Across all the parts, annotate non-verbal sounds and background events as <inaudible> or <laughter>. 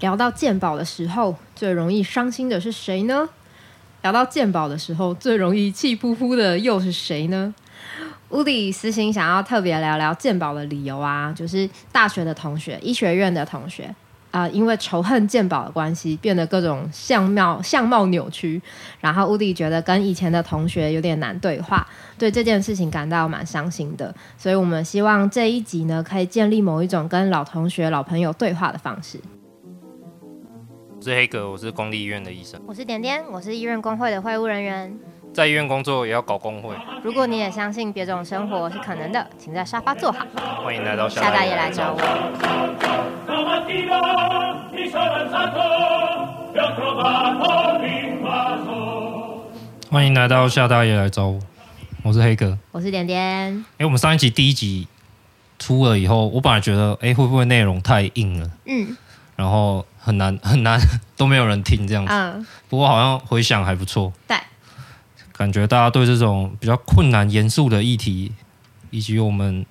聊到鉴宝的时候，最容易伤心的是谁呢？聊到鉴宝的时候，最容易气扑扑的又是谁呢？乌迪私心想要特别聊聊鉴宝的理由啊，就是大学的同学、医学院的同学。啊、因为仇恨鉴宝的关系，变得各种相貌相貌扭曲。然后乌迪觉得跟以前的同学有点难对话，对这件事情感到蛮伤心的。所以我们希望这一集呢，可以建立某一种跟老同学、老朋友对话的方式。我是黑格，我是公立医院的医生。我是点点，我是医院工会的会务人员。在医院工作也要搞工会。如果你也相信别种生活是可能的，请在沙发坐好。欢迎来到夏大爷来找我。欢迎来到夏大爷来找我。我是黑哥，我是点点。哎、欸，我们上一集第一集出了以后，我本来觉得，哎、欸，会不会内容太硬了？嗯。然后很难很难，<laughs> 都没有人听这样子。嗯。不过好像回响还不错。对。感觉大家对这种比较困难、严肃的议题，以及我们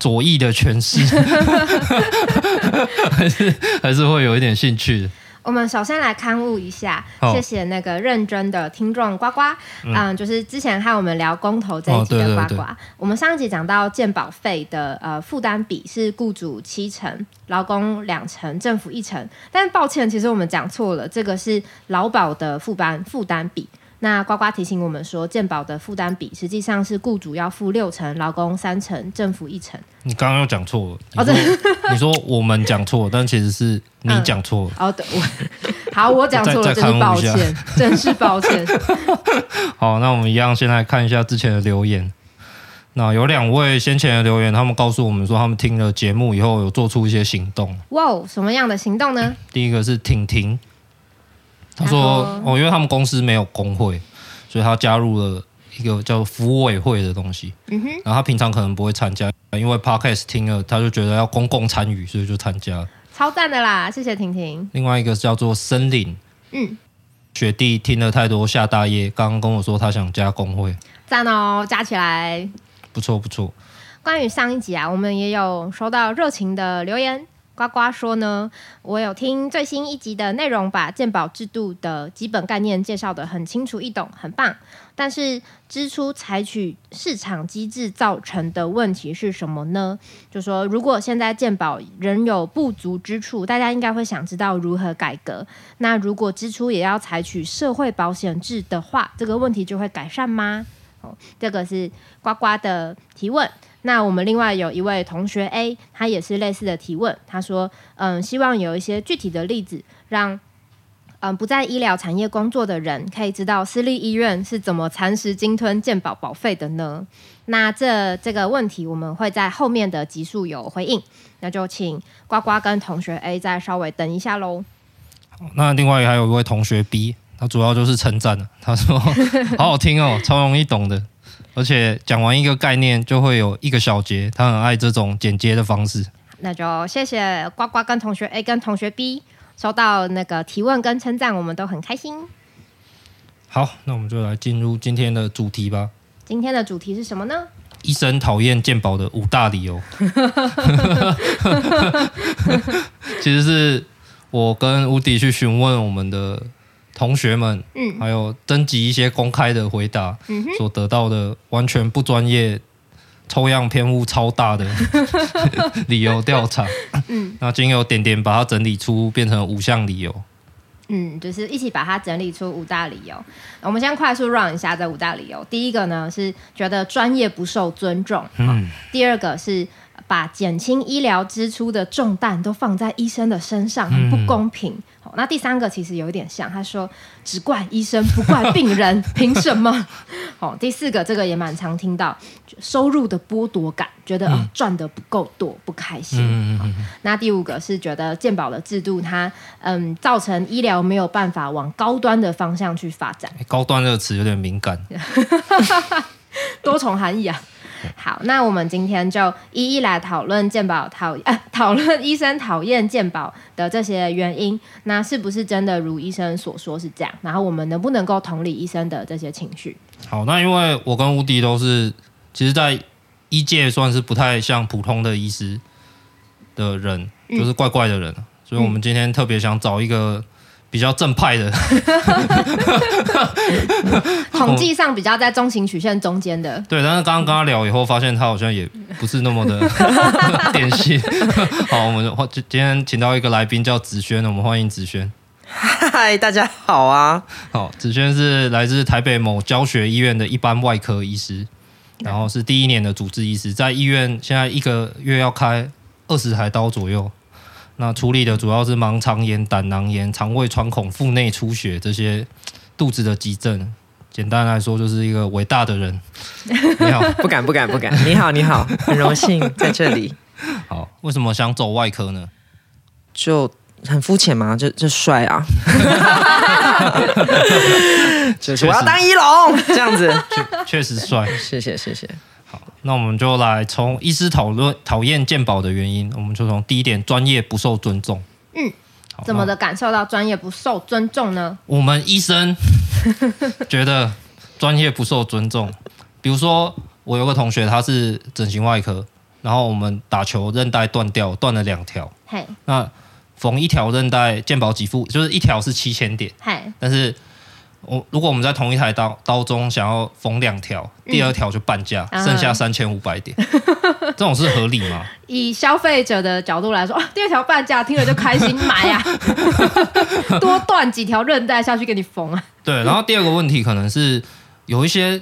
左翼的诠释，<laughs> 还是还是会有一点兴趣的。我们首先来刊物一下，谢谢那个认真的听众呱呱，嗯，嗯，就是之前和我们聊公投这一集的呱呱。哦，对对对，我们上一集讲到健保费的呃负担比是雇主七成，劳工两成，政府一成。但是抱歉，其实我们讲错了，这个是劳保的负担负担比。那呱呱提醒我们说，健保的负担比实际上是雇主要付六成，劳工三成，政府一成。你刚刚又讲错了，你说、哦、<laughs> 你说我们讲错，但其实是你讲错了。嗯、哦，对，我 <laughs> 好，我讲错了，真是抱歉，真是抱歉。<laughs> 好，那我们一样先来看一下之前的留言。那有两位先前的留言，他们告诉我们说，他们听了节目以后有做出一些行动。哇，什么样的行动呢？嗯、第一个是婷婷。他说：“哦，因为他们公司没有工会，所以他加入了一个叫福委会的东西。嗯哼，然后他平常可能不会参加，因为 Podcast 听了，他就觉得要公共参与，所以就参加。超赞的啦，谢谢婷婷。另外一个叫做森林，嗯，雪弟听了太多夏大爷，刚刚跟我说他想加工会，赞哦，加起来，不错不错。关于上一集啊，我们也有收到热情的留言。”呱呱说呢，我有听最新一集的内容，把健保制度的基本概念介绍得很清楚易懂，很棒。但是支出采取市场机制造成的问题是什么呢？就说如果现在健保仍有不足之处，大家应该会想知道如何改革。那如果支出也要采取社会保险制的话，这个问题就会改善吗？哦，这个是呱呱的提问。那我们另外有一位同学 A，他也是类似的提问。他说：“嗯，希望有一些具体的例子，让嗯不在医疗产业工作的人可以知道私立医院是怎么蚕食鲸吞健保保费的呢？”那这这个问题我们会在后面的集数有回应。那就请呱呱跟同学 A 再稍微等一下喽。那另外还有一位同学 B，他主要就是称赞了。他说：“ <laughs> 好好听哦，超容易懂的。”而且讲完一个概念就会有一个小节，他很爱这种剪接的方式。那就谢谢呱呱跟同学 A 跟同学 B 收到那个提问跟称赞，我们都很开心。好，那我们就来进入今天的主题吧。今天的主题是什么呢？医生讨厌健保的五大理由。<laughs> 其实是我跟吴迪去询问我们的。同学们，嗯，还有征集一些公开的回答，嗯，所得到的完全不专业、抽样偏误超大的 <laughs> 理由调查，嗯，那经由点点把它整理出变成五项理由，嗯，就是一起把它整理出五大理由。我们先快速 run 一下这五大理由。第一个呢是觉得专业不受尊重，嗯，第二个是把减轻医疗支出的重担都放在医生的身上，很不公平。嗯那第三个其实有一点像，他说只怪医生不怪病人，凭什么？<laughs> 哦，第四个这个也蛮常听到，收入的剥夺感，觉得、嗯、哦赚的不够多，不开心。嗯嗯嗯嗯。那第五个是觉得健保的制度它嗯造成医疗没有办法往高端的方向去发展。高端这个词有点敏感，<laughs> 多重含义啊。好，那我们今天就一一来讨论健保讨呃讨论医生讨厌健保的这些原因，那是不是真的如医生所说是这样？然后我们能不能够同理医生的这些情绪？好，那因为我跟吴迪都是，其实，在医界算是不太像普通的医师的人，就是怪怪的人，嗯、所以我们今天特别想找一个比较正派的，<laughs> 统计上比较在中型曲线中间的。<laughs> 对，但是刚刚跟他聊以后，发现他好像也不是那么的 <laughs> 典型。好，我们今天请到一个来宾叫子轩，我们欢迎子轩。嗨，大家好啊！好，子轩是来自台北某教学医院的一般外科医师，然后是第一年的主治医师，在医院现在一个月要开二十台刀左右。那处理的主要是盲肠炎、胆囊炎、肠胃穿孔、腹内出血这些肚子的急症。简单来说，就是一个伟大的人。<laughs> 你好，不敢不敢不敢。你好你好，很 <laughs> 荣幸在这里。好，为什么想走外科呢？就。很肤浅嘛？就就帅啊！<laughs> 就是我要当一龙这样子，确确实帅。谢谢谢谢。好，那我们就来从医师讨论讨厌鉴宝的原因，我们就从第一点，专业不受尊重。嗯，怎么的感受到专业不受尊重呢？我们医生觉得专业不受尊重。比如说，我有个同学他是整形外科，然后我们打球韧带断掉，断了两条。嘿，那。缝一条韧带，健保几副就是一条是七千点。嗨，但是我如果我们在同一台刀刀中想要缝两条，第二条就半价，嗯、剩下三千五百点，<laughs> 这种是合理吗？以消费者的角度来说，啊、第二条半价，听了就开心买啊，<laughs> 多断几条韧带下去给你缝啊。对，然后第二个问题可能是有一些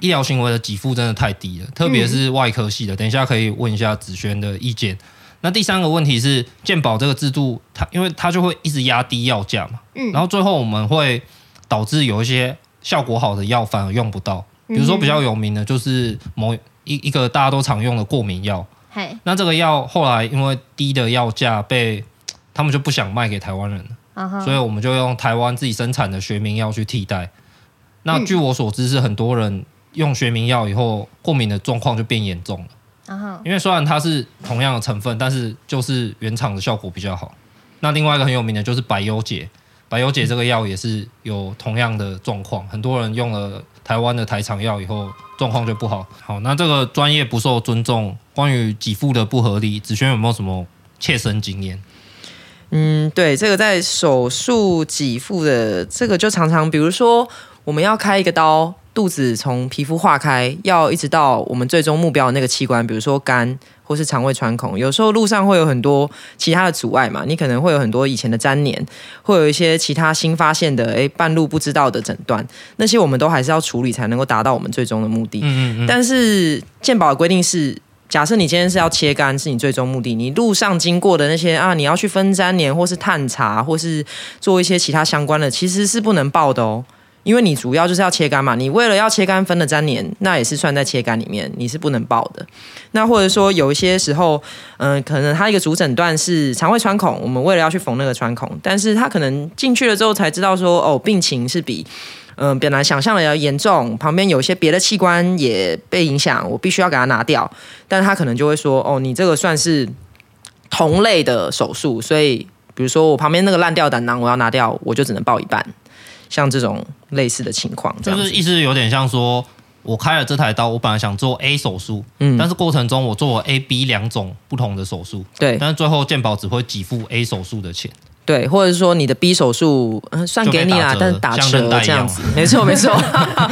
医疗行为的给付真的太低了，特别是外科系的。等一下可以问一下子轩的意见。那第三个问题是健保这个制度，它因为它就会一直压低药价嘛，嗯，然后最后我们会导致有一些效果好的药反而用不到，比如说比较有名的就是某一一个大家都常用的过敏药，嘿，那这个药后来因为低的药价被他们就不想卖给台湾人了，所以我们就用台湾自己生产的学名药去替代。那据我所知是很多人用学名药以后过敏的状况就变严重了。因为虽然它是同样的成分，但是就是原厂的效果比较好。那另外一个很有名的就是百优解，白油解这个药也是有同样的状况，很多人用了台湾的台厂药以后状况就不好。好，那这个专业不受尊重，关于给付的不合理，子轩有没有什么切身经验？嗯，对，这个在手术给付的这个就常常，比如说我们要开一个刀。肚子从皮肤化开，要一直到我们最终目标的那个器官，比如说肝或是肠胃穿孔，有时候路上会有很多其他的阻碍嘛，你可能会有很多以前的粘连，会有一些其他新发现的，诶，半路不知道的诊断，那些我们都还是要处理才能够达到我们最终的目的。嗯嗯嗯。但是健保的规定是，假设你今天是要切肝，是你最终目的，你路上经过的那些啊，你要去分粘连或是探查或是做一些其他相关的，其实是不能报的哦。因为你主要就是要切肝嘛，你为了要切肝分的粘连，那也是算在切肝里面，你是不能报的。那或者说有一些时候，嗯、可能他一个主诊断是肠胃穿孔，我们为了要去缝那个穿孔，但是他可能进去了之后才知道说，哦，病情是比嗯、本来想象的要严重，旁边有一些别的器官也被影响，我必须要给他拿掉。但他可能就会说，哦，你这个算是同类的手术，所以比如说我旁边那个烂掉胆囊我要拿掉，我就只能报一半。像这种类似的情况，就是意思有点像说，我开了这台刀，我本来想做 A 手术，嗯，但是过程中我做了 A、B 两种不同的手术，对，但是最后健保只会给付 A 手术的钱，对，或者是说你的 B 手术，嗯，算给你啦，但是打折这样子，没错没错，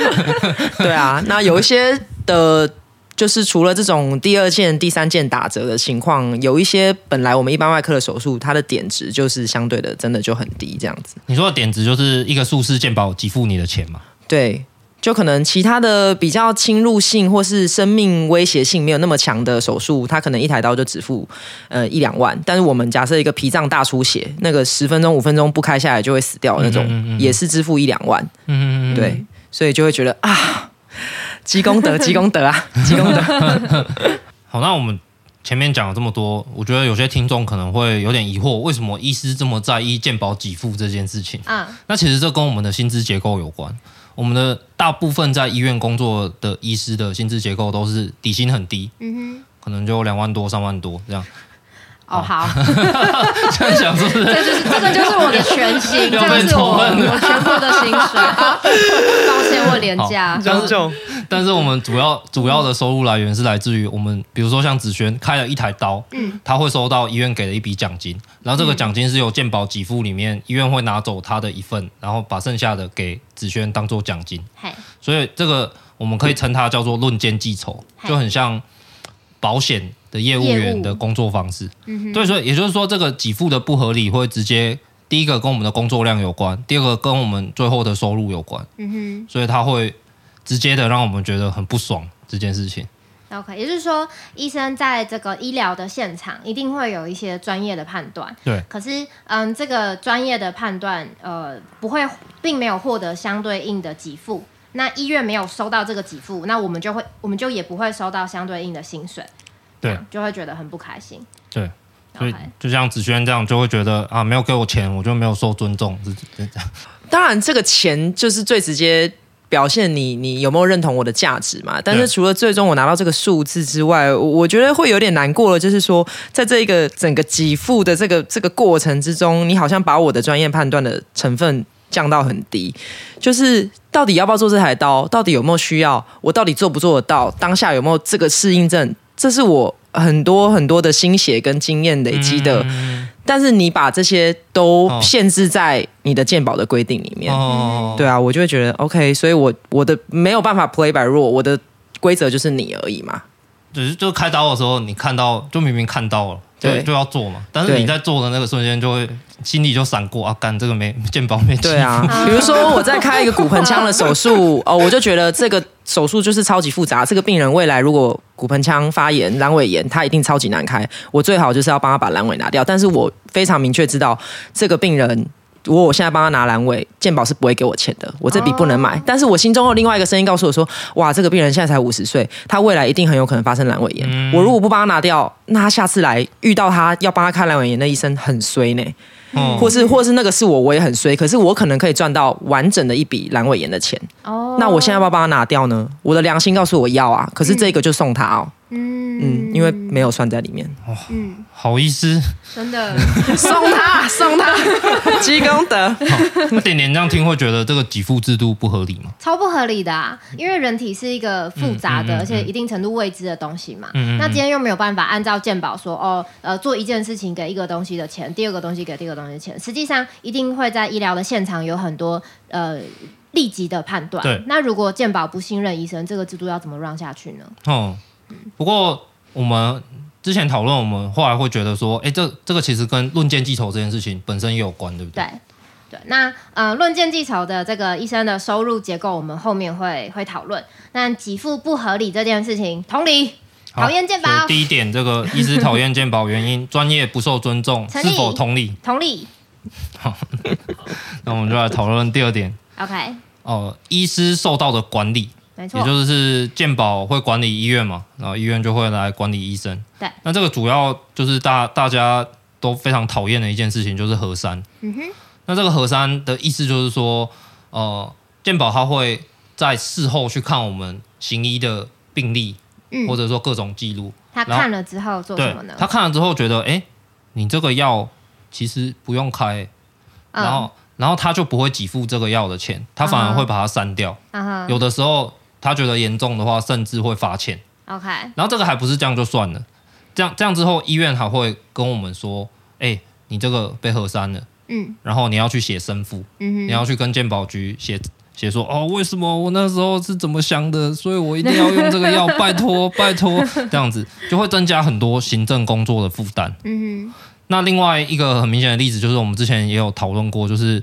<laughs> 对啊，那有一些的。就是除了这种第二件、第三件打折的情况，有一些本来我们一般外科的手术，它的点值就是相对的，真的就很低，这样子。你说的点值就是一个术式健保给付你的钱嘛？对，就可能其他的比较侵入性或是生命威胁性没有那么强的手术，它可能一台刀就只付呃一两万。但是我们假设一个脾脏大出血，那个十分钟、五分钟不开下来就会死掉那种，嗯嗯嗯嗯也是支付一两万。嗯嗯嗯嗯对，所以就会觉得啊。积功德，<laughs> 积功德啊，积功德。<laughs> 好，那我们前面讲了这么多，我觉得有些听众可能会有点疑惑，为什么医师这么在意健保给付这件事情？啊，那其实这跟我们的薪资结构有关。我们的大部分在医院工作的医师的薪资结构都是底薪很低，嗯哼，可能就两万多、三万多这样。哦，好，<laughs> 这样想是不是？这就是这个就是我的全薪，<laughs> 这个是我我全部的薪水。<laughs> 抱歉，我廉价。但是，但是我们主要主要的收入来源是来自于我们，比如说像子轩开了一台刀，嗯，他会收到医院给的一笔奖金，然后这个奖金是由健保给付里面，医院会拿走他的一份，然后把剩下的给子轩当做奖金。所以这个我们可以称它叫做论件计酬，就很像保险的业务员的工作方式，嗯，对，所以也就是说，这个给付的不合理会直接第一个跟我们的工作量有关，第二个跟我们最后的收入有关，嗯哼，所以他会直接的让我们觉得很不爽这件事情。OK，也就是说，医生在这个医疗的现场一定会有一些专业的判断，对。可是，嗯，这个专业的判断，呃，不会，并没有获得相对应的给付。那医院没有收到这个给付，那我们就会，我们就也不会收到相对应的薪水。对，就会觉得很不开心。对，所以就像子轩这样，就会觉得啊，没有给我钱，我就没有受尊重，是 <laughs> 这样。当然，这个钱就是最直接表现你你有没有认同我的价值嘛。但是除了最终我拿到这个数字之外，我觉得会有点难过了，就是说，在这一个整个给付的这个这个过程之中，你好像把我的专业判断的成分降到很低。就是到底要不要做这台刀？到底有没有需要？我到底做不做得到？当下有没有这个适应症？这是我很多很多的心血跟经验累积的，嗯、但是你把这些都限制在你的鉴宝的规定里面，哦、对啊，我就会觉得 OK，所以我我的没有办法 play by rule，我的规则就是你而已嘛。只是就开刀的时候，你看到就明明看到了。对，就要做嘛。但是你在做的那个瞬间，就会心里就闪过啊，干这个没健保没。对啊，<laughs> 比如说我在开一个骨盆腔的手术 <laughs> 哦，我就觉得这个手术就是超级复杂。这个病人未来如果骨盆腔发炎、阑尾炎，他一定超级难开。我最好就是要帮他把阑尾拿掉。但是我非常明确知道这个病人。如果我现在帮他拿阑尾，健保是不会给我钱的，我这笔不能买。Oh. 但是我心中有另外一个声音告诉我说：“哇，这个病人现在才五十岁，他未来一定很有可能发生阑尾炎。嗯、我如果不帮他拿掉，那他下次来遇到他要帮他开阑尾炎的医生很衰呢。嗯、或是或是那个是我，我也很衰。可是我可能可以赚到完整的一笔阑尾炎的钱。哦，oh. 那我现在要不要帮他拿掉呢？我的良心告诉我要啊，可是这个就送他哦。嗯嗯，因为没有算在里面。哦、嗯。好意思，真的 <laughs> 送他送他 <laughs> 积功德。那点点这样听会觉得这个给付制度不合理吗？超不合理的啊！因为人体是一个复杂的，嗯嗯嗯嗯、而且一定程度未知的东西嘛。嗯嗯嗯、那今天又没有办法按照鉴宝说哦，呃，做一件事情给一个东西的钱，第二个东西给第二个东西钱。实际上一定会在医疗的现场有很多呃立即的判断。对。那如果健保不信任医生，这个制度要怎么 run 下去呢？哦，不过我们。之前讨论，我们后来会觉得说，哎，这这个其实跟论件计酬这件事情本身也有关，对不对？对，对。那呃，论件计酬的这个医生的收入结构，我们后面会会讨论。那给付不合理这件事情，同理，讨厌鉴宝。第一点，这个 <laughs> 医师讨厌鉴宝原因，专业不受尊重，是否同理？同理。好，<laughs> 那我们就来讨论第二点。OK。哦，医师受到的管理。没错，也就是健保会管理医院嘛，然后医院就会来管理医生。对，那这个主要就是大大家都非常讨厌的一件事情，就是核三。嗯哼，那这个核三的意思就是说，呃，健保它会在事后去看我们行医的病历，嗯，或者说各种记录。他看了之后做什么呢？他看了之后觉得，哎，你这个药其实不用开，嗯、然后然后他就不会给付这个药的钱，他反而会把它删掉。有的时候。他觉得严重的话，甚至会罚钱。OK，然后这个还不是这样就算了，这样这样之后，医院还会跟我们说：“哎，你这个被核删了，嗯，然后你要去写申复，嗯哼，你要去跟鉴宝局写写说，哦，为什么我那时候是怎么想的，所以我一定要用这个药，<laughs> 拜托拜托，这样子就会增加很多行政工作的负担。嗯哼，那另外一个很明显的例子就是我们之前也有讨论过，就是。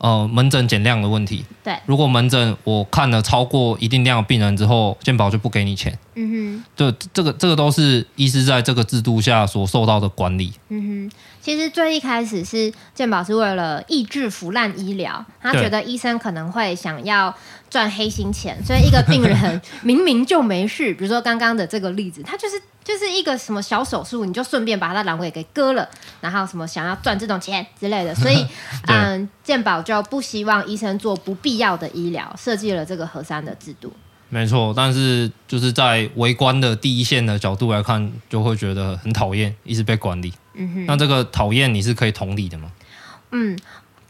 呃，门诊减量的问题。对，如果门诊我看了超过一定量的病人之后，健保就不给你钱。嗯哼，就这个这个都是医师在这个制度下所受到的管理。嗯哼，其实最一开始是健保是为了抑制腐烂医疗，他觉得医生可能会想要赚黑心钱，所以一个病人 <laughs> 明明就没事，比如说刚刚的这个例子，他就是。就是一个什么小手术，你就顺便把他的阑尾给割了，然后什么想要赚这种钱之类的，所以 <laughs> 嗯，健保就不希望医生做不必要的医疗，设计了这个核酸的制度。没错，但是就是在围观的第一线的角度来看，就会觉得很讨厌，一直被管理。嗯哼，那这个讨厌你是可以同理的吗？嗯，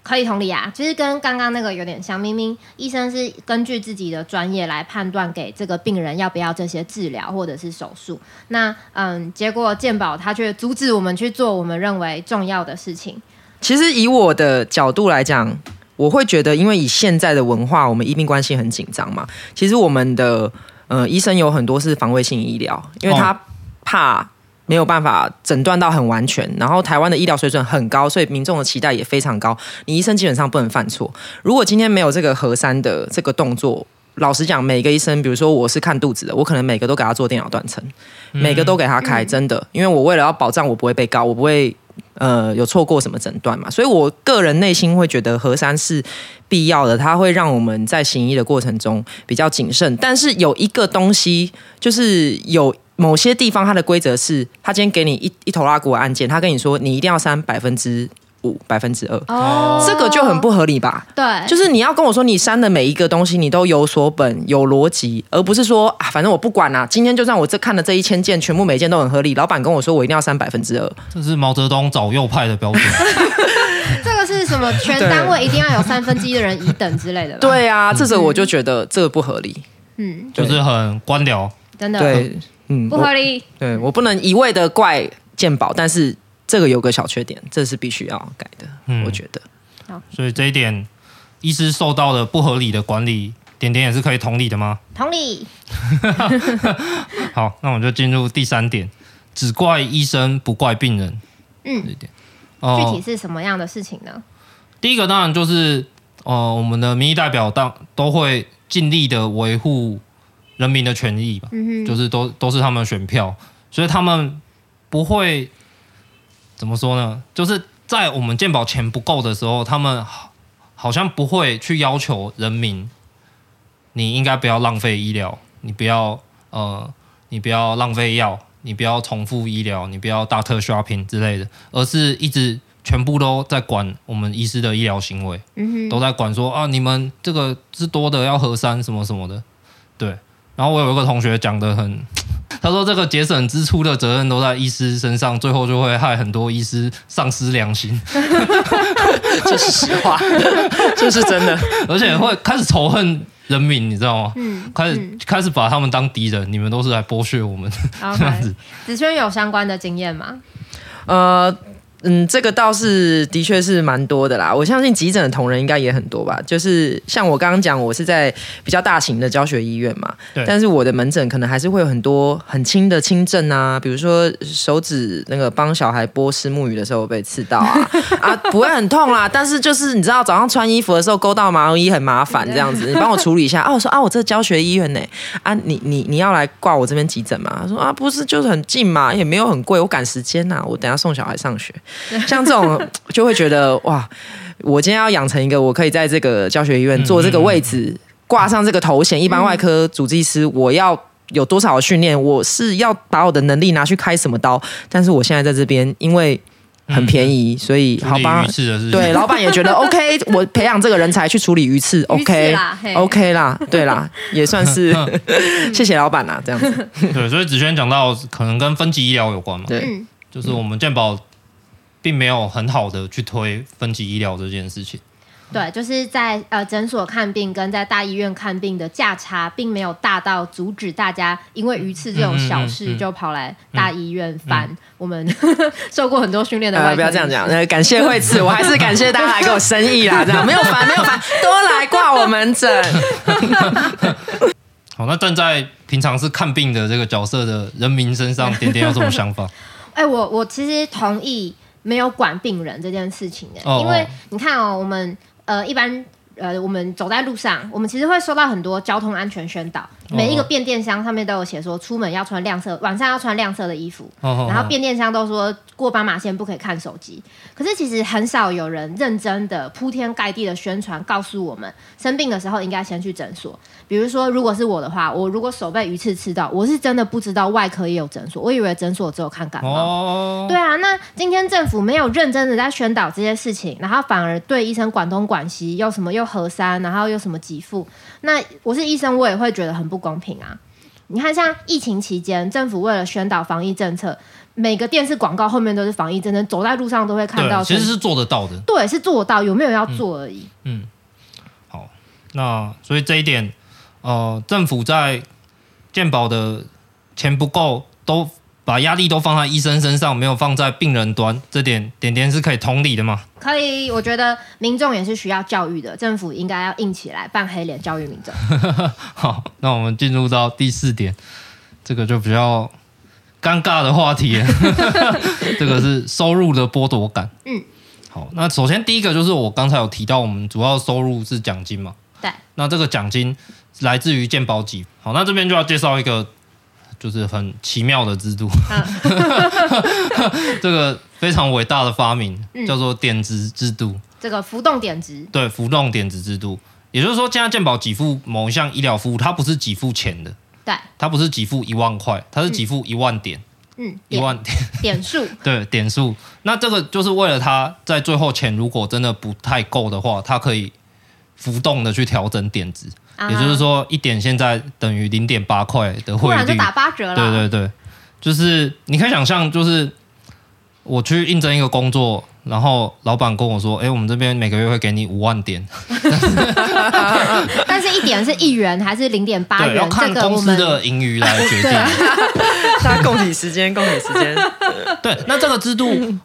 可以同理啊，其实跟刚刚那个有点像。明明医生是根据自己的专业来判断给这个病人要不要这些治疗或者是手术，那嗯，结果健保他却阻止我们去做我们认为重要的事情。其实以我的角度来讲。我会觉得，因为以现在的文化，我们医病关系很紧张嘛。其实我们的呃医生有很多是防卫性医疗，因为他怕没有办法诊断到很完全。然后台湾的医疗水准很高，所以民众的期待也非常高。你医生基本上不能犯错。如果今天没有这个核三的这个动作，老实讲，每个医生，比如说我是看肚子的，我可能每个都给他做电脑断层，每个都给他开，真的，因为我为了要保障我不会被告，我不会。呃，有错过什么诊断嘛？所以我个人内心会觉得核酸是必要的，它会让我们在行医的过程中比较谨慎。但是有一个东西，就是有某些地方它的规则是，他今天给你一一头拉骨的案件，他跟你说你一定要删百分之。五百分之二，哦，这个就很不合理吧？对，就是你要跟我说，你删的每一个东西，你都有所本、有逻辑，而不是说啊，反正我不管啦、啊。今天就算我这看的这一千件，全部每一件都很合理，老板跟我说我一定要删百分之二，这是毛泽东找右派的标准。<laughs> 这个是什么？全单位一定要有三分之一的人乙等之类的？<laughs> 对啊，这时候我就觉得这个不合理。嗯，就是很官僚，真的对，嗯，不合理。对我不能一味的怪鉴宝，但是。这个有个小缺点，这是必须要改的。嗯，我觉得。所以这一点，医师受到的不合理的管理，点点也是可以同理的吗？同理。<laughs> 好，那我们就进入第三点，只怪医生不怪病人。嗯，这点。哦，具体是什么样的事情呢？第一个当然就是，呃，我们的民意代表当都会尽力的维护人民的权益吧。嗯哼。就是都都是他们的选票，所以他们不会。怎么说呢？就是在我们健保钱不够的时候，他们好像不会去要求人民，你应该不要浪费医疗，你不要呃，你不要浪费药，你不要重复医疗，你不要大特 shopping 之类的，而是一直全部都在管我们医师的医疗行为，嗯，都在管说啊，你们这个是多的要核三什么什么的，对。然后我有一个同学讲的很。他说：“这个节省支出的责任都在医师身上，最后就会害很多医师丧失良心。<laughs> 这是实话，这是真的，<laughs> 而且会开始仇恨人民，你知道吗？嗯，开始、嗯、开始把他们当敌人，你们都是来剥削我们 <laughs> Okay. 这样子。子轩有相关的经验吗？呃。”嗯，这个倒是的确是蛮多的啦。我相信急诊的同仁应该也很多吧。就是像我刚刚讲，我是在比较大型的教学医院嘛，对。但是我的门诊可能还是会有很多很轻的轻症啊，比如说手指那个帮小孩剥虱目鱼的时候被刺到啊，<laughs> 啊不会很痛啦。但是就是你知道早上穿衣服的时候勾到毛衣很麻烦这样子，你帮我处理一下。啊，我说啊，我这教学医院呢，啊你你你要来挂我这边急诊吗？他说啊，不是，就是很近嘛，也没有很贵，我赶时间呐，我等下送小孩上学。<laughs> 像这种 <laughs> 就会觉得哇，我今天要养成一个，我可以在这个教学医院做这个位置，挂上这个头衔，一般外科主治医师，我要有多少的训练？我是要把我的能力拿去开什么刀？但是我现在在这边，因为很便宜，所以好吧，对，老板也觉得 <laughs> OK，我培养这个人才去处理鱼刺，OK，OK 啦，OK 啦，对啦，也算是谢谢老板啦，这样子。对，所以子轩讲到可能跟分级医疗有关嘛，对，就是我们健保。并没有很好的去推分级医疗这件事情。对，就是在呃诊所看病跟在大医院看病的价差，并没有大到阻止大家因为鱼刺这种小事就跑来大医院翻。我们受过很多训练的不要这样讲。那感谢惠赐，我还是感谢大家来给我生意啦。这样没有烦，没有烦，多来挂我门诊。<laughs> <laughs> 好，那站在平常是看病的这个角色的人民身上，点点有什么想法？哎，我我其实同意。没有管病人这件事情的，因为你看哦，我们呃一般呃我们走在路上，我们其实会收到很多交通安全宣导，每一个变电箱上面都有写说出门要穿亮色，晚上要穿亮色的衣服，然后变电箱都说过斑马线不可以看手机。可是其实很少有人认真的铺天盖地的宣传，告诉我们生病的时候应该先去诊所。比如说，如果是我的话，我如果手被鱼刺刺到，我是真的不知道外科也有诊所，我以为诊所只有看感冒。哦，对啊，那今天政府没有认真的在宣导这些事情，然后反而对医生管东管西，又什么又核删，然后又什么给付，那我是医生，我也会觉得很不不公平啊！你看，像疫情期间，政府为了宣导防疫政策，每个电视广告后面都是防疫政策，走在路上都会看到。其实是做得到的。对，是做得到，有没有要做而已。嗯，嗯，好，那所以这一点，呃，政府在健保的钱不够都。把压力都放在医生身上，没有放在病人端，这点点点是可以同理的吗？可以，我觉得民众也是需要教育的，政府应该要硬起来，扮黑脸教育民众。<laughs> 好，那我们进入到第四点，这个就比较尴尬的话题了。<laughs> 这个是收入的剥夺感。嗯，好，那首先第一个就是我刚才有提到，我们主要收入是奖金嘛？对。那这个奖金来自于健保给。好，那这边就要介绍一个。就是很奇妙的制度，啊、<laughs> 这个非常伟大的发明叫做点值制度。这个浮动点值，对，浮动点值制度，也就是说，现在健保给付某一项医疗服务，它不是给付钱的，对，它不是给付一万块，它是给付一万点，嗯，一万点点。数，<laughs> 对，点数。那这个就是为了它在最后钱如果真的不太够的话，它可以浮动的去调整点值。也就是说，一点现在等于零点八块的汇率，突然就打八折了。对对对，就是你可以想象，就是我去应征一个工作，然后老板跟我说：“哎，我们这边每个月会给你五万点。<laughs> ”但是一点是一元还是零点八元？要看公司的盈余来决定。他 <laughs> 共体时间，供体时间。对，那这个制度，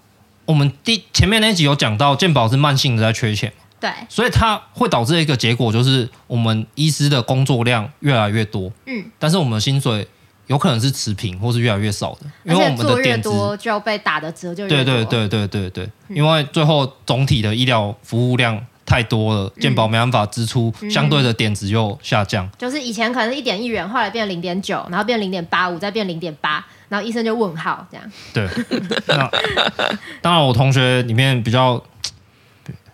我们第前面那集有讲到，健保是慢性的在缺钱。对，所以它会导致一个结果，就是我们医师的工作量越来越多，嗯，但是我们的薪水有可能是持平，或是越来越少的，因为我们的点子就被打的折就对对对对对对，因为最后总体的医疗服务量太多了，健保没办法支出，相对的点值又下降，就是以前可能是一点一元，后来变零点九，然后变零点八五，再变零点八，然后医生就问号这样。对，那当然我同学里面比较。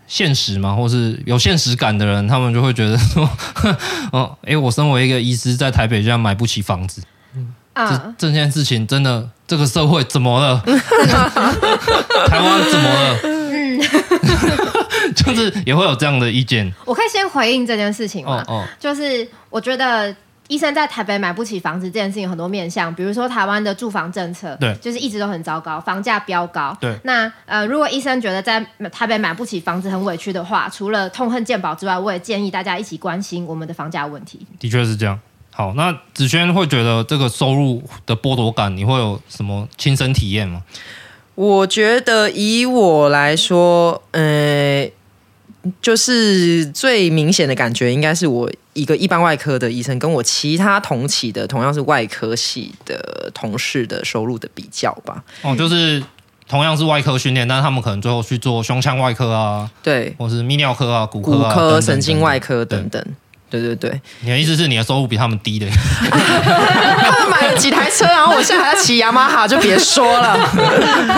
现实嘛，或是有现实感的人，他们就会觉得说，<laughs> 哦，哎，我身为一个医师，在台北居然买不起房子，嗯，这这件事情真的，这个社会怎么了？<laughs> 台湾怎么了？嗯，<laughs> 就是也会有这样的意见。我可以先回应这件事情吗？哦，哦，就是我觉得。医生在台北买不起房子这件事情有很多面向，比如说台湾的住房政策，对，就是一直都很糟糕，房价飙高。对，那呃，如果医生觉得在台北买不起房子很委屈的话，除了痛恨健保之外，我也建议大家一起关心我们的房价问题。的确是这样。好，那子轩会觉得这个收入的剥夺感，你会有什么亲身体验吗？我觉得以我来说，呃。就是最明显的感觉，应该是我一个一般外科的医生，跟我其他同期的同样是外科系的同事的收入的比较吧。哦，就是同样是外科训练，但是他们可能最后去做胸腔外科啊，对，或是泌尿科啊、骨科、啊、骨科、神经外科等等。对对对，你的意思是你的收入比他们低的？他们买了几台车，然后我现在还要骑雅马哈，就别说了。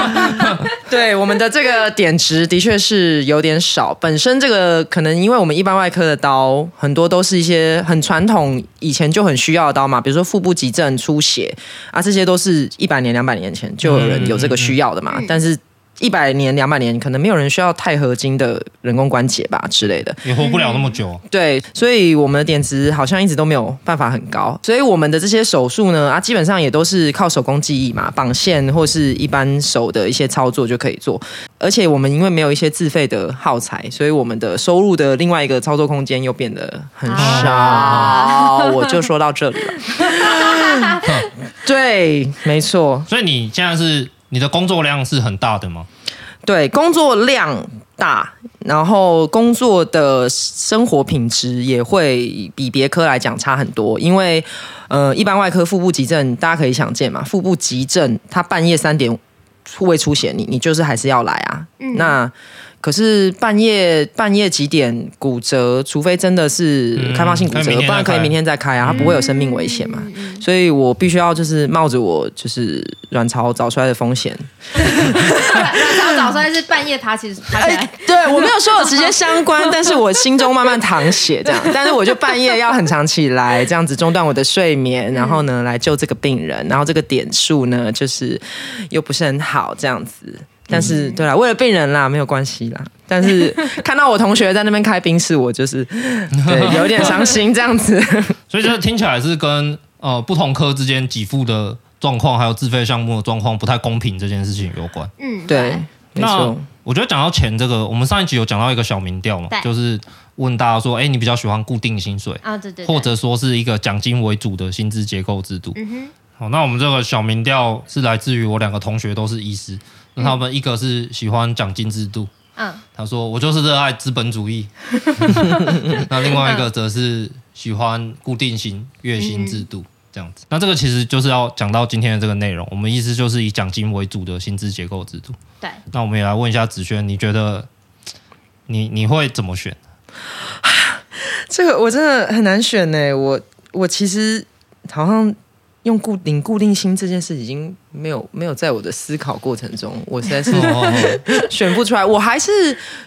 <laughs> 对，我们的这个点值的确是有点少。本身这个可能因为我们一般外科的刀很多都是一些很传统，以前就很需要的刀嘛，比如说腹部急症、出血啊，这些都是一百年、两百年前就有人有这个需要的嘛，嗯嗯嗯、但是。一百年、两百年，可能没有人需要钛合金的人工关节吧之类的，也活不了那么久。对，所以我们的点值好像一直都没有办法很高。所以我们的这些手术呢，啊，基本上也都是靠手工技艺嘛，绑线或是一般手的一些操作就可以做。而且我们因为没有一些自费的耗材，所以我们的收入的另外一个操作空间又变得很少。啊、我就说到这里了。<laughs> 对，没错。所以你现在是。你的工作量是很大的吗？对，工作量大，然后工作的生活品质也会比别科来讲差很多。因为，呃，一般外科腹部急症，大家可以想见嘛，腹部急症，他半夜三点胃出血，你你就是还是要来啊。嗯，那。可是半夜半夜几点骨折，除非真的是开放性骨折，嗯、不然可以明天再开啊，它不会有生命危险嘛。嗯、所以我必须要就是冒着我就是卵巢早衰的风险。卵巢早衰是半夜爬起爬起来，欸、对我没有说有直接相关，<laughs> 但是我心中慢慢淌血这样，但是我就半夜要很长起来，这样子中断我的睡眠，然后呢来救这个病人，然后这个点数呢就是又不是很好这样子。但是对啦，为了病人啦，没有关系啦。但是 <laughs> 看到我同学在那边开冰室，我就是对有点伤心这样子。<laughs> 所以这听起来是跟呃不同科之间给付的状况，还有自费项目的状况不太公平这件事情有关。嗯，对。那我觉得讲到钱这个，我们上一集有讲到一个小民调嘛，就是问大家说，哎，你比较喜欢固定薪水啊？对对。或者说是一个奖金为主的薪资结构制度。嗯哼。好，那我们这个小民调是来自于我两个同学都是医师，那他们一个是喜欢奖金制度。嗯，他说我就是热爱资本主义。<laughs> 那另外一个则是喜欢固定型月薪制度这样子。那这个其实就是要讲到今天的这个内容。我们意思就是以奖金为主的薪资结构制度。对。那我们也来问一下子轩，你觉得你你会怎么选？<sighs> 这个我真的很难选呢。我我其实好像。用固定固定薪这件事已经没有没有在我的思考过程中，我实在是 <laughs> 选不出来。我还是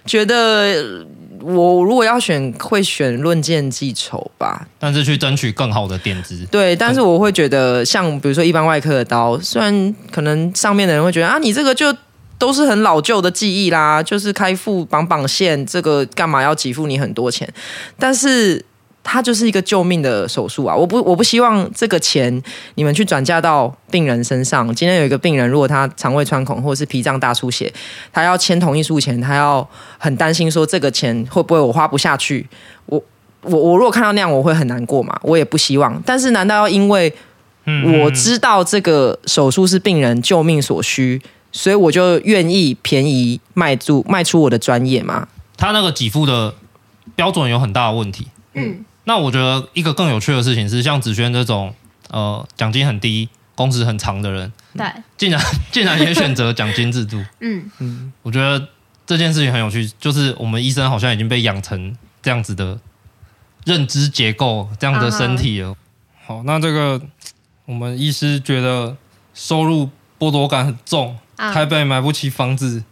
觉得，我如果要选，会选论件计酬吧。但是去争取更好的垫资。对，但是我会觉得，像比如说一般外科的刀，虽然可能上面的人会觉得啊，你这个就都是很老旧的记忆啦，就是开腹绑绑线，这个干嘛要给付你很多钱？但是。它就是一个救命的手术啊！我不，我不希望这个钱你们去转嫁到病人身上。今天有一个病人，如果他肠胃穿孔或者是脾脏大出血，他要签同意书前，他要很担心说这个钱会不会我花不下去？我我我如果看到那样，我会很难过嘛？我也不希望。但是难道要因为我知道这个手术是病人救命所需，所以我就愿意便宜卖出卖出我的专业吗？他那个给付的标准有很大的问题。嗯。那我觉得一个更有趣的事情是，像子轩这种呃奖金很低、工时很长的人，对，竟然 <laughs> 竟然也选择奖金制度。嗯 <laughs> 嗯，我觉得这件事情很有趣，就是我们医生好像已经被养成这样子的认知结构、这样的身体了。好，那这个我们医师觉得收入剥夺感很重，台北买不起房子，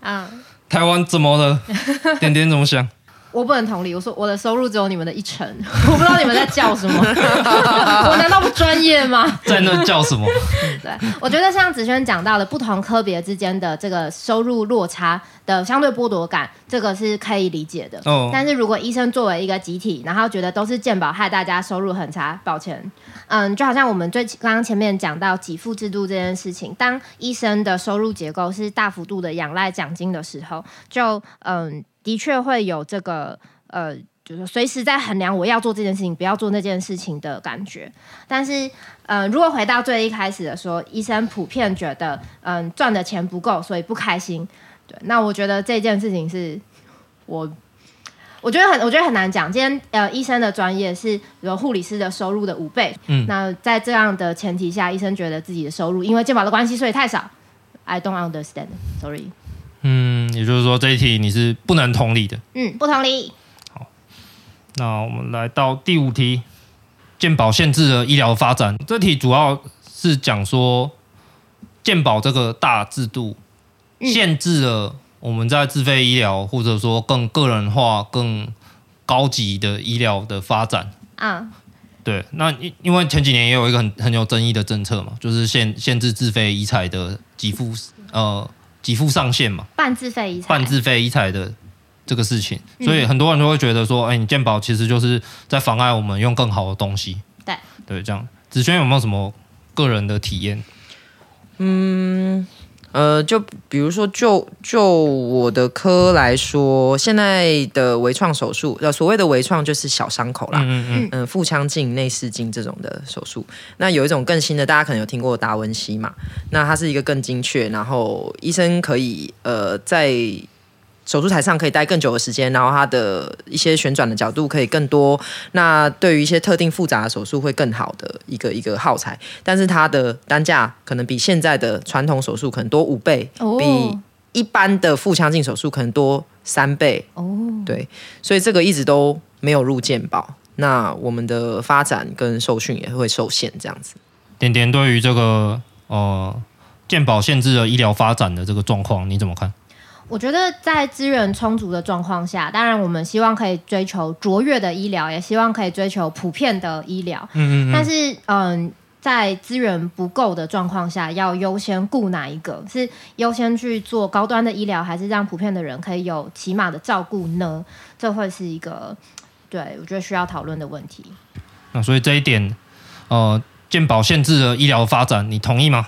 台湾怎么了？<laughs> 点点怎么想？我不能同理，我说我的收入只有你们的一成，<laughs> 我不知道你们在叫什么，<laughs> 我难道不专业吗？在那叫什么？<laughs> 对，我觉得像子轩讲到的，不同科别之间的这个收入落差的相对剥夺感，这个是可以理解的。哦。但是如果医生作为一个集体，然后觉得都是健保害大家收入很差，抱歉，嗯，就好像我们最刚刚前面讲到给付制度这件事情，当医生的收入结构是大幅度的仰赖奖金的时候，就嗯。的确会有这个呃，就是随时在衡量我要做这件事情，不要做那件事情的感觉。但是，呃，如果回到最一开始的说，医生普遍觉得，嗯、呃，赚的钱不够，所以不开心。对，那我觉得这件事情是我，我觉得很，我觉得很难讲。今天，呃，医生的专业是有护理师的收入的五倍。嗯，那在这样的前提下，医生觉得自己的收入因为健保的关系，所以太少。I don't understand. Sorry. 嗯，也就是说这一题你是不能同理的。嗯，不同理。好，那我们来到第五题，健保限制了医疗发展。这题主要是讲说，健保这个大制度限制了我们在自费医疗或者说更个人化、更高级的医疗的发展。啊，对。那因因为前几年也有一个很很有争议的政策嘛，就是限限制自费医材的给付，呃。给付上限嘛，半自费半自费医材的这个事情，所以很多人都会觉得说，哎、欸，你健保其实就是在妨碍我们用更好的东西。对对，这样。子轩有没有什么个人的体验？嗯。呃，就比如说就，就就我的科来说，现在的微创手术，呃，所谓的微创就是小伤口啦，嗯嗯嗯，腹腔镜、内视镜这种的手术。那有一种更新的，大家可能有听过达文西嘛？那它是一个更精确，然后医生可以呃在。手术台上可以待更久的时间，然后它的一些旋转的角度可以更多。那对于一些特定复杂的手术会更好的一个一个耗材，但是它的单价可能比现在的传统手术可能多五倍，哦，比一般的腹腔镜手术可能多三倍。哦，对，所以这个一直都没有入健保，那我们的发展跟受训也会受限，这样子。点点对于这个呃健保限制了医疗发展的这个状况，你怎么看？我觉得在资源充足的状况下，当然我们希望可以追求卓越的医疗，也希望可以追求普遍的医疗。嗯嗯嗯。但是，嗯，在资源不够的状况下，要优先顾哪一个？是优先去做高端的医疗，还是让普遍的人可以有起码的照顾呢？这会是一个对我觉得需要讨论的问题。那所以这一点，呃，健保限制了医疗发展，你同意吗？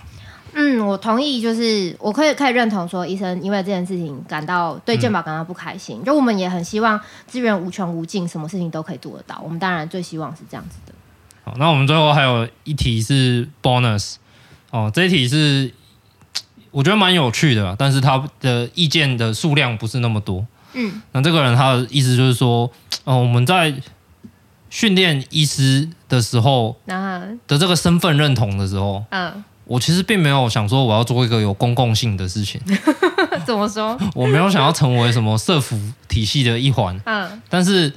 嗯，我同意，就是我可以可以认同说，医生因为这件事情感到对健保感到不开心。嗯、就我们也很希望资源无穷无尽，什么事情都可以做得到。我们当然最希望是这样子的。好，那我们最后还有一题是 bonus 哦，这一题是我觉得蛮有趣的，但是他的意见的数量不是那么多。嗯，那这个人他的意思就是说，哦，我们在训练医师的时候，的这个身份认同的时候，嗯，我其实并没有想说我要做一个有公共性的事情。<laughs> 怎么说？<laughs> 我没有想要成为什么社服体系的一环。嗯，但是。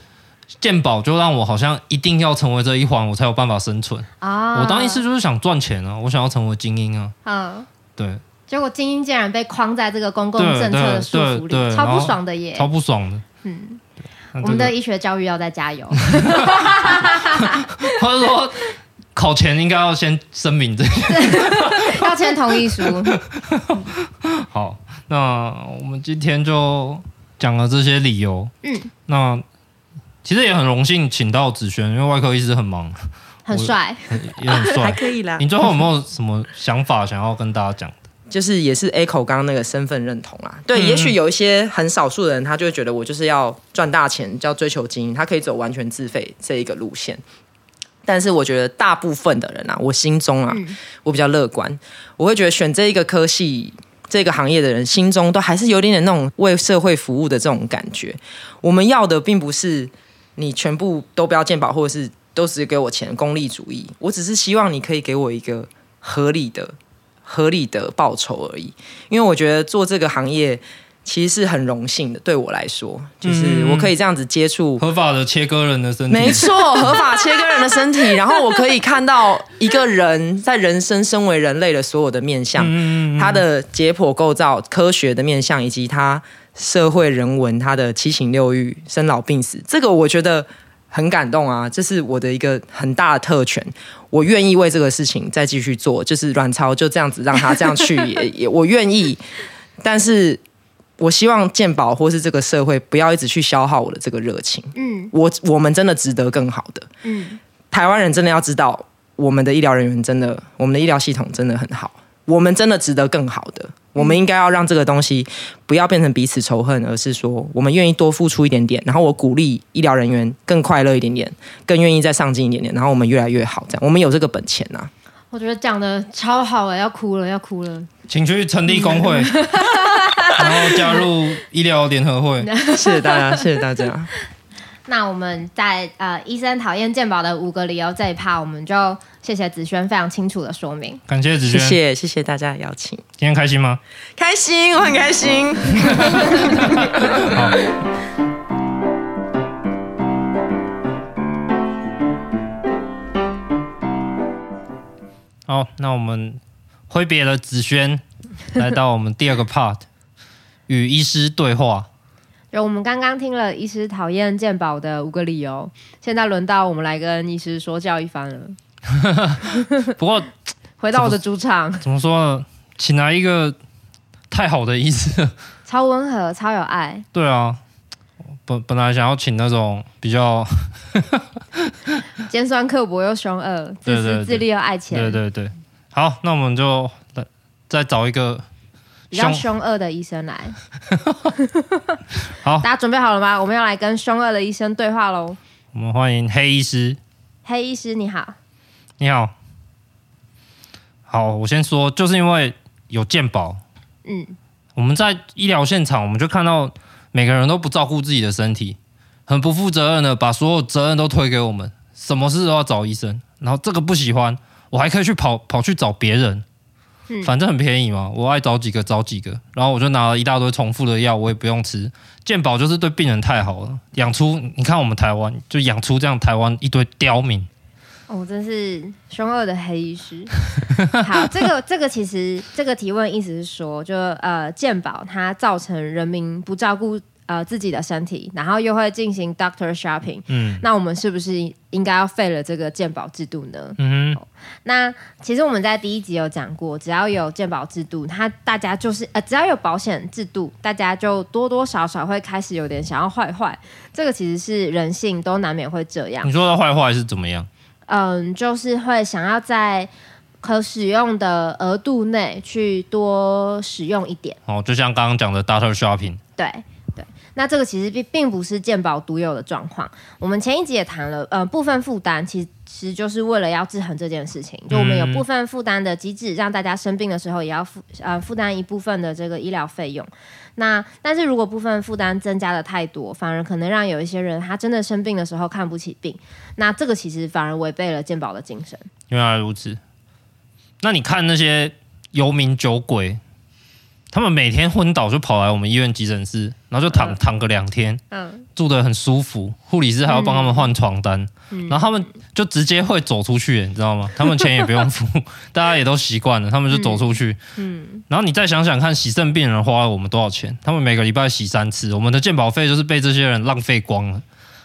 鉴宝就让我好像一定要成为这一环，我才有办法生存啊！我当一次就是想赚钱啊，我想要成为精英啊。嗯，对。结果精英竟然被框在这个公共政策的束缚里，超不爽的耶！超不爽的。嗯，我们的医学教育要再加油。<laughs> 或者说，考前应该要先声明这些，要签同意书。<laughs> 好，那我们今天就讲了这些理由。嗯，那。其实也很荣幸请到子轩，因为外科医师很忙，很帅，也很帅，还可以啦。你最后有没有什么想法想要跟大家讲的？就是也是 echo 刚刚那个身份认同啦。对，嗯、也许有一些很少数的人，他就会觉得我就是要赚大钱，要追求精英，他可以走完全自费这一个路线。但是我觉得大部分的人啊，我心中啊，嗯、我比较乐观，我会觉得选这一个科系。这个行业的人心中都还是有点点那种为社会服务的这种感觉。我们要的并不是。你全部都不要健保，或者是都只给我钱，功利主义。我只是希望你可以给我一个合理的、合理的报酬而已。因为我觉得做这个行业其实是很荣幸的，对我来说，就是我可以这样子接触合法的切割人的身体，没错，合法切割人的身体。<laughs> 然后我可以看到一个人在人生身为人类的所有的面向，他的解剖构造、科学的面相，以及他。社会人文，他的七情六欲、生老病死，这个我觉得很感动啊！这是我的一个很大的特权，我愿意为这个事情再继续做。就是卵巢就这样子让他这样去也，也我愿意。但是我希望健保或是这个社会不要一直去消耗我的这个热情。嗯，我我们真的值得更好的。嗯，台湾人真的要知道，我们的医疗人员真的，我们的医疗系统真的很好。我们真的值得更好的，我们应该要让这个东西不要变成彼此仇恨，而是说我们愿意多付出一点点，然后我鼓励医疗人员更快乐一点点，更愿意再上进一点点，然后我们越来越好，这样我们有这个本钱呐、啊。我觉得讲的超好哎，要哭了，要哭了，请去成立工会，<laughs> 然后加入医疗联合会，谢谢大家，谢谢大家。那我们在呃，医生讨厌健保的五个理由这一趴，我们就谢谢子轩非常清楚的说明。感谢子轩，谢谢谢谢大家的邀请。今天开心吗？开心，我很开心。<laughs> <laughs> 好，好，那我们挥别了子轩，来到我们第二个 part，<laughs> 与医师对话。就我们刚刚听了医师讨厌鉴宝的五个理由，现在轮到我们来跟医师说教一番了。<laughs> 不过，<laughs> 回到我的主场，怎么说呢？请来一个太好的医师，超温和，超有爱。对啊，本本来想要请那种比较 <laughs> 尖酸刻薄又凶恶、自私自利又爱钱。对对对，好，那我们就再找一个。比较凶恶的医生来，<laughs> 好，大家准备好了吗？我们要来跟凶恶的医生对话喽。我们欢迎黑医师。黑医师，你好。你好。好，我先说，就是因为有健保，嗯，我们在医疗现场，我们就看到每个人都不照顾自己的身体，很不负责任的把所有责任都推给我们，什么事都要找医生，然后这个不喜欢，我还可以去跑跑去找别人。反正很便宜嘛，我爱找几个找几个，然后我就拿了一大堆重复的药，我也不用吃。健保就是对病人太好了，养出你看我们台湾就养出这样台湾一堆刁民。哦，真是凶恶的黑医师。<laughs> 好，这个这个其实这个提问意思是说，就呃健保它造成人民不照顾呃自己的身体，然后又会进行 doctor shopping，嗯，那我们是不是应该要废了这个鉴保制度呢？嗯哼，那其实我们在第一集有讲过，只要有鉴保制度，它大家就是呃，只要有保险制度，大家就多多少少会开始有点想要坏坏。这个其实是人性都难免会这样。你说的坏坏是怎么样？嗯，就是会想要在可使用的额度内去多使用一点。哦，就像刚刚讲的 doctor shopping。对。那这个其实并并不是健保独有的状况。我们前一集也谈了，呃，部分负担其实就是为了要制衡这件事情。就我们有部分负担的机制，让大家生病的时候也要负呃负担一部分的这个医疗费用。那但是如果部分负担增加的太多，反而可能让有一些人他真的生病的时候看不起病。那这个其实反而违背了健保的精神。原来如此。那你看那些游民酒鬼。他们每天昏倒就跑来我们医院急诊室，然后就躺、嗯、躺个两天，嗯，住得很舒服。护理师还要帮他们换床单，嗯、然后他们就直接会走出去，你知道吗？他们钱也不用付，<laughs> 大家也都习惯了，他们就走出去。嗯，然后你再想想看，洗肾病人花了我们多少钱？他们每个礼拜洗三次，我们的健保费就是被这些人浪费光了。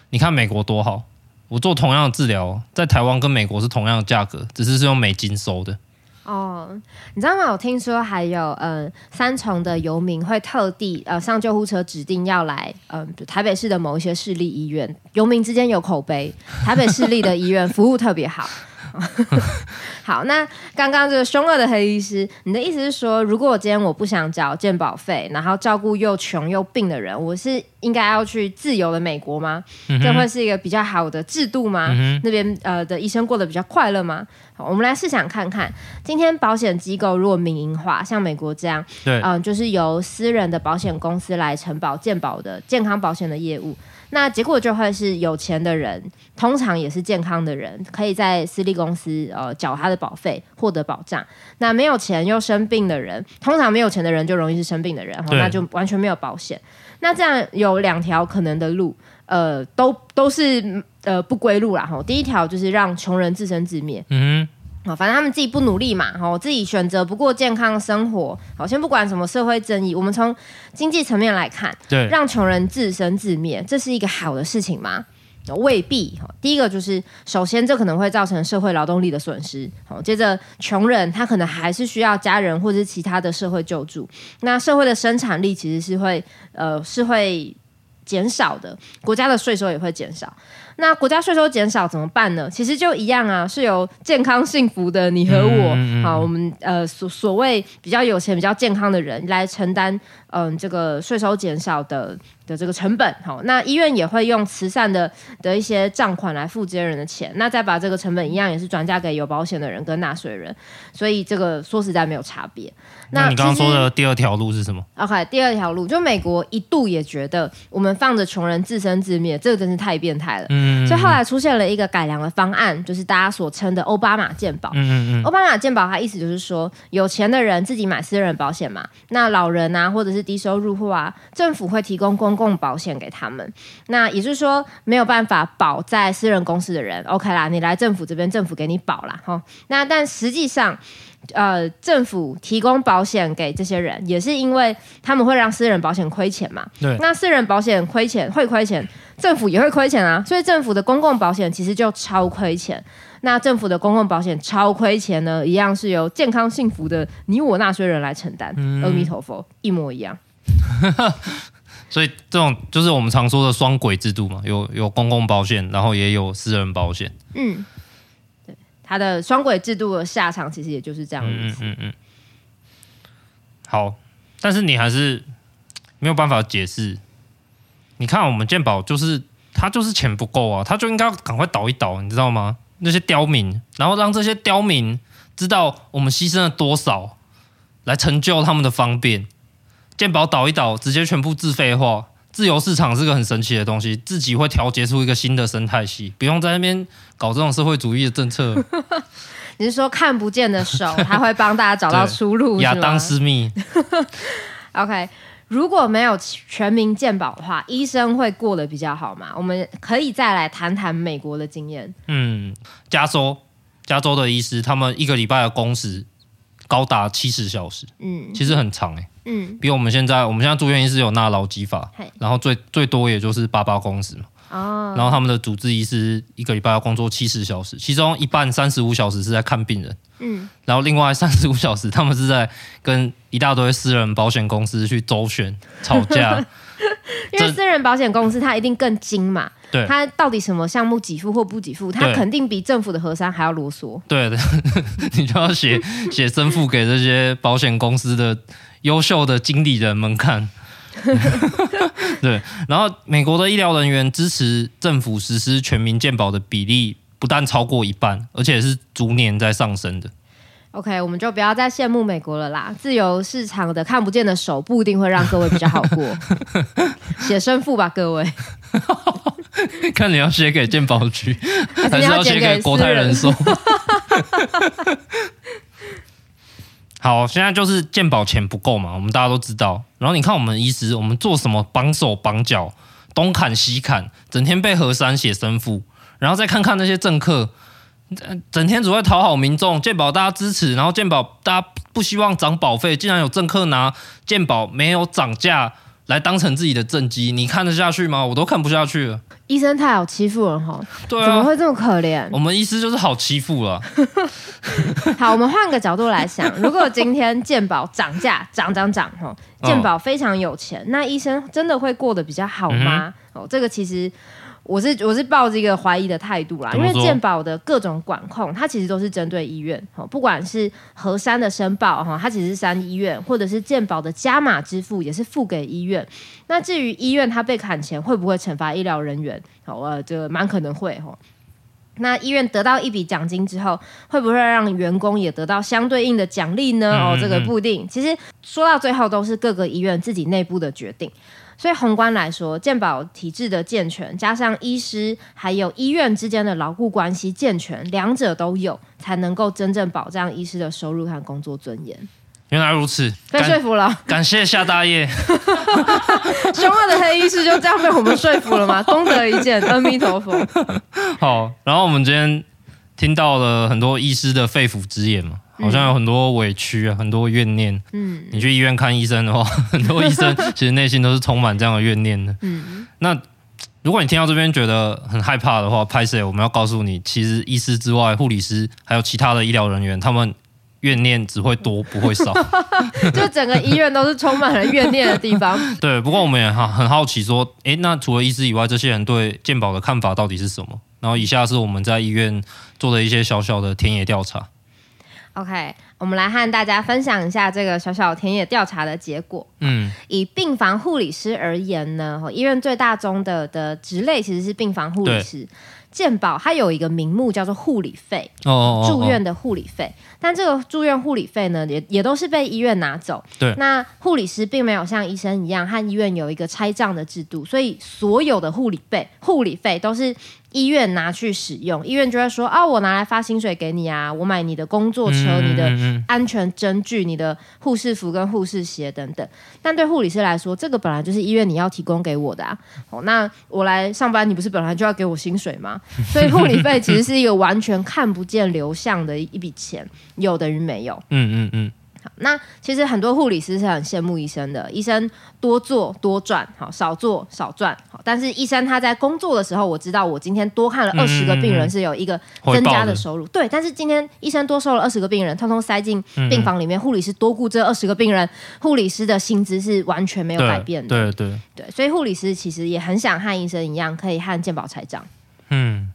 你看美国多好，我做同样的治疗，在台湾跟美国是同样的价格，只是是用美金收的。哦，你知道吗？我听说还有呃三重的游民会特地呃上救护车指定要来呃台北市的某一些市立医院，游民之间有口碑，台北市立的医院服务特别好。<laughs> 好，那刚刚这个凶恶的黑医师，你的意思是说，如果我今天我不想缴健保费，然后照顾又穷又病的人，我是应该要去自由的美国吗？嗯、这会是一个比较好的制度吗？嗯、那边呃的医生过得比较快乐吗？好，我们来试想看看，今天保险机构如果民营化，像美国这样，对，嗯、呃，就是由私人的保险公司来承保健保的健康保险的业务。那结果就会是有钱的人，通常也是健康的人，可以在私立公司呃缴他的保费，获得保障。那没有钱又生病的人，通常没有钱的人就容易是生病的人，那就完全没有保险。那这样有两条可能的路，呃，都都是呃不归路啦。哈。第一条就是让穷人自生自灭。嗯。好，反正他们自己不努力嘛，好，自己选择不过健康生活。好，先不管什么社会争议，我们从经济层面来看，对，让穷人自生自灭，这是一个好的事情吗？未必。第一个就是，首先这可能会造成社会劳动力的损失。好，接着穷人他可能还是需要家人或者是其他的社会救助。那社会的生产力其实是会，呃，是会减少的，国家的税收也会减少。那国家税收减少怎么办呢？其实就一样啊，是由健康幸福的你和我，嗯嗯、好，我们呃所所谓比较有钱、比较健康的人来承担，嗯、呃，这个税收减少的的这个成本。好，那医院也会用慈善的的一些账款来付这些人的钱，那再把这个成本一样也是转嫁给有保险的人跟纳税人，所以这个说实在没有差别。那你刚刚说的第二条路是什么？OK，第二条路就美国一度也觉得我们放着穷人自生自灭，这个真是太变态了。嗯。所以后来出现了一个改良的方案，就是大家所称的奥巴马健保。嗯嗯嗯。欧巴马健保，它意思就是说，有钱的人自己买私人保险嘛，那老人啊，或者是低收入户啊，政府会提供公共保险给他们。那也就是说，没有办法保在私人公司的人，OK 啦，你来政府这边，政府给你保啦。哈。那但实际上，呃，政府提供保险给这些人，也是因为他们会让私人保险亏钱嘛。对。那私人保险亏钱会亏钱。政府也会亏钱啊，所以政府的公共保险其实就超亏钱。那政府的公共保险超亏钱呢，一样是由健康幸福的你我纳税人来承担。嗯、阿弥陀佛，一模一样。<laughs> 所以这种就是我们常说的双轨制度嘛，有有公共保险，然后也有私人保险。嗯，对，它的双轨制度的下场其实也就是这样子。嗯嗯嗯。好，但是你还是没有办法解释。你看，我们鉴宝就是他就是钱不够啊，他就应该赶快倒一倒，你知道吗？那些刁民，然后让这些刁民知道我们牺牲了多少，来成就他们的方便。鉴宝倒一倒，直接全部自费化，自由市场是个很神奇的东西，自己会调节出一个新的生态系，不用在那边搞这种社会主义的政策。<laughs> 你是说看不见的手，他会帮大家找到出路？<laughs> 亚当斯密。<laughs> OK。如果没有全民健保的话，医生会过得比较好吗？我们可以再来谈谈美国的经验。嗯，加州，加州的医师他们一个礼拜的工时高达七十小时，嗯，其实很长哎、欸。嗯，比我们现在我们现在住院医师有纳劳基法，然后最最多也就是八八工时嘛。哦，然后他们的主治医师一个礼拜要工作七十小时，其中一半三十五小时是在看病人，嗯，然后另外三十五小时他们是在跟一大堆私人保险公司去周旋吵架，<laughs> <laughs> 因为私人保险公司它一定更精嘛，对，它到底什么项目给付或不给付，它肯定比政府的核删还要啰嗦，对的，<laughs> 你就要写写申付给这些保险公司的优秀的经理人们看。<laughs> 对，然后美国的医疗人员支持政府实施全民健保的比例不但超过一半，而且是逐年在上升的。OK，我们就不要再羡慕美国了啦。自由市场的看不见的手不一定会让各位比较好过。<laughs> 写申复吧，各位。<laughs> 看你要写给健保局，<laughs> 还是要写给国泰人寿？好，现在就是健保钱不够嘛，我们大家都知道。然后你看我们医师，我们做什么绑手绑脚，东砍西砍，整天被核删写生父，然后再看看那些政客，整天只会讨好民众，健保大家支持，然后健保大家不希望涨保费，竟然有政客拿健保没有涨价来当成自己的政绩，你看得下去吗？我都看不下去了。医生太好欺负了哈，对啊，怎么会这么可怜？我们医师就是好欺负了。<laughs> <laughs> 好，我们换个角度来想，如果今天健保涨价涨涨涨哈，健保非常有钱，哦、那医生真的会过得比较好吗？嗯、哦，这个其实。我是我是抱着一个怀疑的态度啦，因为健保的各种管控，它其实都是针对医院，不管是核山的申报哈，它其实是三医院，或者是健保的加码支付也是付给医院。那至于医院它被砍钱，会不会惩罚医疗人员？好，呃，这个蛮可能会哈。那医院得到一笔奖金之后，会不会让员工也得到相对应的奖励呢？哦，这个不一定。其实说到最后，都是各个医院自己内部的决定。所以宏观来说，健保体制的健全，加上医师还有医院之间的牢固关系健全，两者都有，才能够真正保障医师的收入和工作尊严。原来如此，被说服了。感谢夏大业，<laughs> 凶恶的黑医师就这样被我们说服了吗？<laughs> 功德一件，阿弥陀佛。好，然后我们今天听到了很多医师的肺腑之言嘛。好像有很多委屈啊，很多怨念。嗯，你去医院看医生的话，<laughs> 很多医生其实内心都是充满这样的怨念的。嗯，那如果你听到这边觉得很害怕的话，拍摄我们要告诉你，其实医师之外，护理师还有其他的医疗人员，他们怨念只会多不会少。<laughs> 就整个医院都是充满了怨念的地方。<laughs> 对，不过我们也很很好奇，说，哎，那除了医师以外，这些人对健保的看法到底是什么？然后以下是我们在医院做的一些小小的田野调查。OK，我们来和大家分享一下这个小小田野调查的结果。嗯，以病房护理师而言呢，医院最大宗的的职类其实是病房护理师。健保它有一个名目叫做护理费，哦，住院的护理费。但这个住院护理费呢，也也都是被医院拿走。对，那护理师并没有像医生一样和医院有一个拆账的制度，所以所有的护理费、护理费都是。医院拿去使用，医院就会说啊，我拿来发薪水给你啊，我买你的工作车、嗯、你的安全针具、你的护士服跟护士鞋等等。但对护理师来说，这个本来就是医院你要提供给我的啊。哦，那我来上班，你不是本来就要给我薪水吗？<laughs> 所以护理费其实是一个完全看不见流向的一笔钱，有等于没有。嗯嗯嗯。好，那其实很多护理师是很羡慕医生的，医生多做多赚，好，少做少赚，好。但是医生他在工作的时候，我知道我今天多看了二十个病人是有一个增加的收入，对。但是今天医生多收了二十个病人，通通塞进病房里面，护理师多顾这二十个病人，护理师的薪资是完全没有改变的，对对对，对。所以护理师其实也很想和医生一样，可以和健保财长。嗯，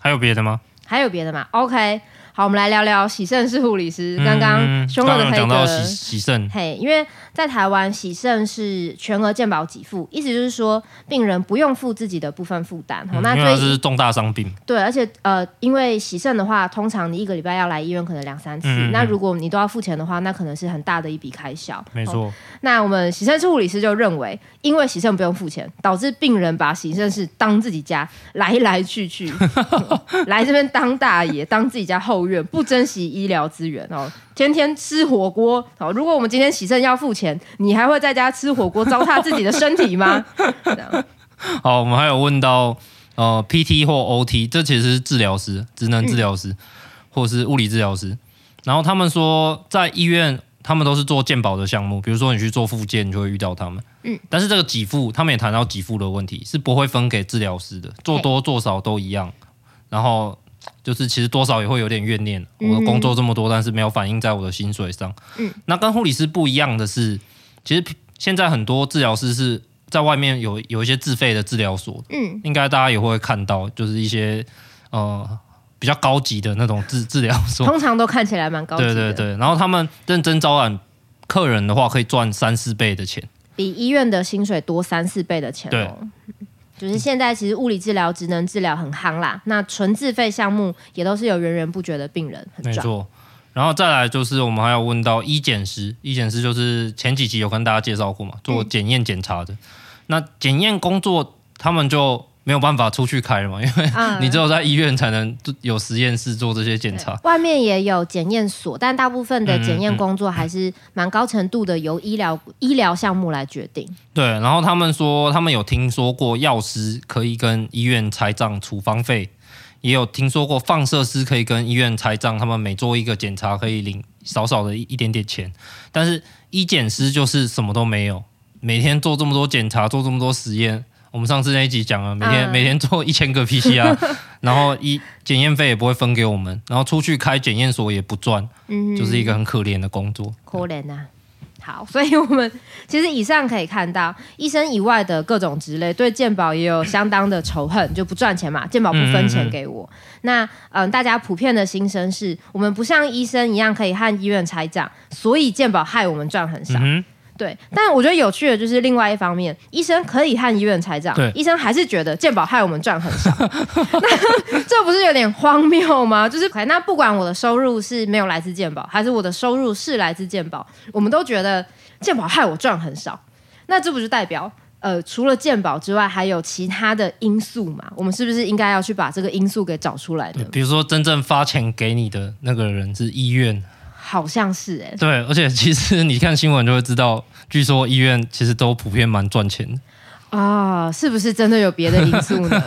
还有别的吗？还有别的吗？OK。好，我们来聊聊喜盛是护理师。刚刚凶恶的黑哥喜盛，嘿，因为在台湾喜肾是全额健保给付，意思就是说病人不用付自己的部分负担。嗯、那这是重大伤病。对，而且呃，因为喜肾的话，通常你一个礼拜要来医院可能两三次，嗯嗯，那如果你都要付钱的话，那可能是很大的一笔开销。没错。那我们洗肾室护理师就认为，因为喜肾不用付钱，导致病人把喜肾室当自己家，来来去去，<laughs> 来这边当大爷，当自己家后院。不珍惜医疗资源哦，天天吃火锅好。如果我们今天洗肾要付钱，你还会在家吃火锅糟蹋自己的身体吗？<laughs> 这样好，我们还有问到呃，PT 或 OT，这其实是治疗师、职能治疗师、嗯、或是物理治疗师。然后他们说，在医院他们都是做健保的项目，比如说你去做复健，你就会遇到他们。嗯，但是这个给付，他们也谈到给付的问题，是不会分给治疗师的，做多做少都一样。然后就是其实多少也会有点怨念，我的工作这么多，但是没有反映在我的薪水上。嗯，那跟护理师不一样的是，其实现在很多治疗师是在外面有有一些自费的治疗所，嗯，应该大家也会看到，就是一些呃。比较高级的那种治治疗所，通常都看起来蛮高级的。对对对，然后他们认真招揽客人的话，可以赚三四倍的钱，比医院的薪水多三四倍的钱哦。对，就是现在其实物理治疗、职能治疗很夯啦，那纯自费项目也都是有源源不绝的病人，没错。然后再来就是我们还要问到医检师，医检师就是前几集有跟大家介绍过嘛，做检验检查的。嗯、那检验工作他们就。没有办法出去开了嘛，因为你只有在医院才能有实验室做这些检查。外面也有检验所，但大部分的检验工作还是蛮高程度的，由医疗医疗项目来决定。对，然后他们说，他们有听说过药师可以跟医院拆账处方费，也有听说过放射师可以跟医院拆账，他们每做一个检查可以领少少的一一点点钱。但是医检师就是什么都没有，每天做这么多检查，做这么多实验。我们上次那一集讲了，每天、嗯、每天做一千个 PCR，<laughs> 然后一检验费也不会分给我们，然后出去开检验所也不赚，嗯，就是一个很可怜的工作。可怜呐、啊。好，<laughs> 所以我们其实以上可以看到，医生以外的各种职类对健保也有相当的仇恨，就不赚钱嘛，<laughs> 健保不分钱给我。嗯嗯嗯，那嗯，大家普遍的心声是我们不像医生一样可以和医院拆账，所以健保害我们赚很少。嗯对，但我觉得有趣的就是另外一方面，医生可以和医院拆账，对医生还是觉得健保害我们赚很少，<laughs> 那这不是有点荒谬吗？就是，那不管我的收入是没有来自健保，还是我的收入是来自健保，我们都觉得健保害我赚很少，那这不就代表呃，除了鉴宝之外，还有其他的因素嘛？我们是不是应该要去把这个因素给找出来的？比如说，真正发钱给你的那个人是医院。好像是哎、欸，对，而且其实你看新闻就会知道，据说医院其实都普遍蛮赚钱的啊，是不是真的有别的因素呢？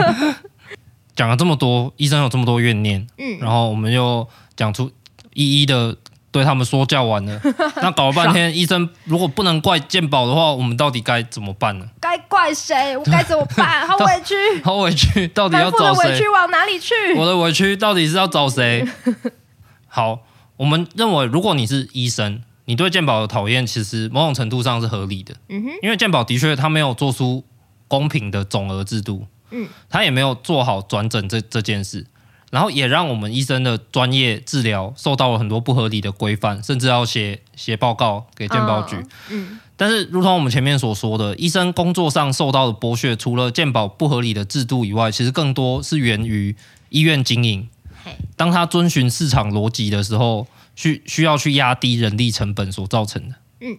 <laughs> 讲了这么多，医生有这么多怨念，嗯，然后我们又讲出一一的对他们说教完了，<laughs> 那搞了半天，爽医生如果不能怪健保的话，我们到底该怎么办呢？该怪谁？我该怎么办？好委屈，好委屈，到底要找谁？委屈往哪里去？我的委屈到底是要找谁？<laughs> 好。我们认为，如果你是医生，你对健保的讨厌，其实某种程度上是合理的。嗯哼，因为健保的确他没有做出公平的总额制度，嗯，他也没有做好转诊这这件事，然后也让我们医生的专业治疗受到了很多不合理的规范，甚至要写写报告给健保局。哦，嗯，但是，如同我们前面所说的，医生工作上受到的剥削，除了健保不合理的制度以外，其实更多是源于医院经营。当他遵循市场逻辑的时候，需需要去压低人力成本所造成的。嗯，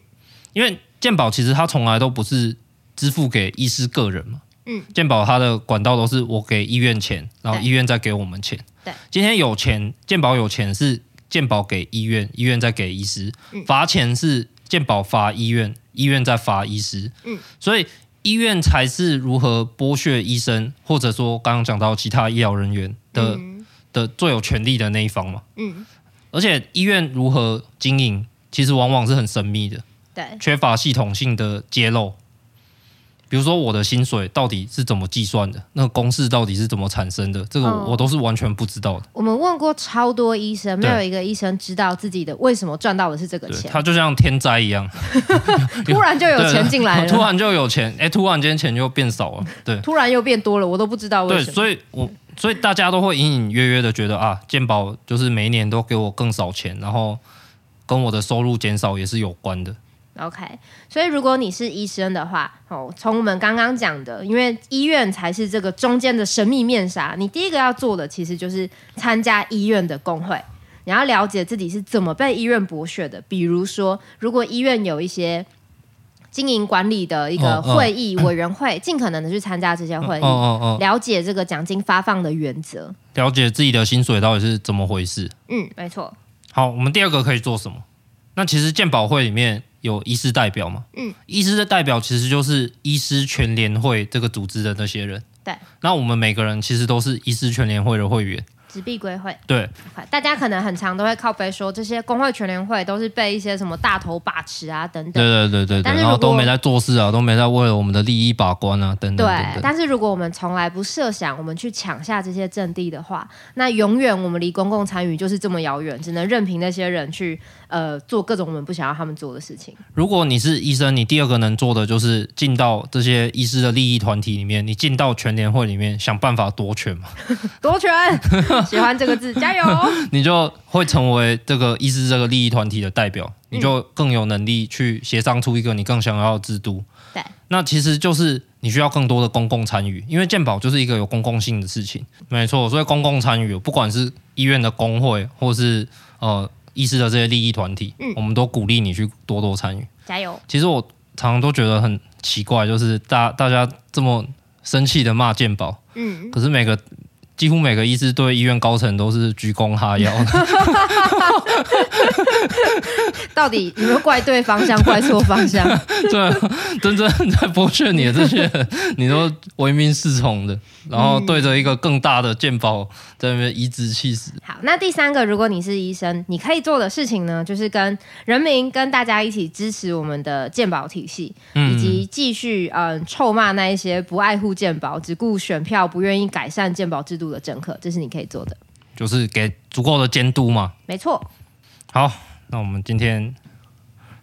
因为健保其实他从来都不是支付给医师个人嘛。嗯，健保它的管道都是我给医院钱，然后医院再给我们钱。对，今天有钱，健保有钱是健保给医院，医院再给医师。罚钱是健保罚医院，医院再罚医师。嗯，所以医院才是如何剥削医生，或者说刚刚讲到其他医疗人员的。的最有权力的那一方嘛，嗯，而且医院如何经营，其实往往是很神秘的，对，缺乏系统性的揭露。比如说我的薪水到底是怎么计算的，那个公式到底是怎么产生的，这个我都是完全不知道的。我们问过超多医生，没有一个医生知道自己的为什么赚到的是这个钱。他就像天灾一样 <laughs> <laughs> 突然就有钱进来了，<laughs> 突然就有钱，哎，突然间钱就变少了，对，突然又变多了，我都不知道为什么。对，所以我。所以大家都会隐隐约约的觉得啊，健保就是每一年都给我更少钱，然后跟我的收入减少也是有关的。OK，所以如果你是医生的话，哦，从我们刚刚讲的，因为医院才是这个中间的神秘面纱，你第一个要做的其实就是参加医院的工会，你要了解自己是怎么被医院剥削的。比如说，如果医院有一些经营管理的一个会议委员会，<coughs> 尽可能的去参加这些会议，了解这个奖金发放的原则，了解自己的薪水到底是怎么回事。嗯，没错。好，我们第二个可以做什么？那其实鉴宝会里面有医师代表嘛？嗯，医师的代表其实就是医师全联会这个组织的那些人。对。那我们每个人其实都是医师全联会的会员。纸币归会。对，大家可能很常都会靠背说这些工会全联会都是被一些什么大头把持啊等等。对对对对对，然后都没在做事啊，都没在为了我们的利益把关啊等等，等，等。对，但是如果我们从来不设想我们去抢下这些阵地的话，那永远我们离公共参与就是这么遥远，只能任凭那些人去呃做各种我们不想要他们做的事情。如果你是医生，你第二个能做的就是进到这些医师的利益团体里面，你进到全联会里面想办法夺权嘛？<laughs> 夺权，<laughs> 喜欢这个字，加油！<laughs> 你就会成为这个医师这个利益团体的代表，你就更有能力去协商出一个你更想要的制度。对，那其实就是你需要更多的公共参与，因为健保就是一个有公共性的事情。没错，所以公共参与，不管是医院的工会，或是呃医师的这些利益团体，嗯，我们都鼓励你去多多参与。加油！其实我常常都觉得很奇怪，就是大大家这么生气的骂健保，嗯，可是每个。几乎每个医师对医院高层都是鞠躬哈腰。<laughs> 到底有没有怪对方向，怪错方向？<laughs> 对，真正 <laughs> 在剥削你的这些人，你都唯命是从的，然后对着一个更大的鉴宝在那边颐指气使。好，那第三个，如果你是医生，你可以做的事情呢，就是跟人民、跟大家一起支持我们的鉴宝体系，以及继续嗯臭骂那一些不爱护鉴宝、只顾选票、不愿意改善鉴宝制度的政客，这是你可以做的，就是给足够的监督嘛。没错。好，那我们今天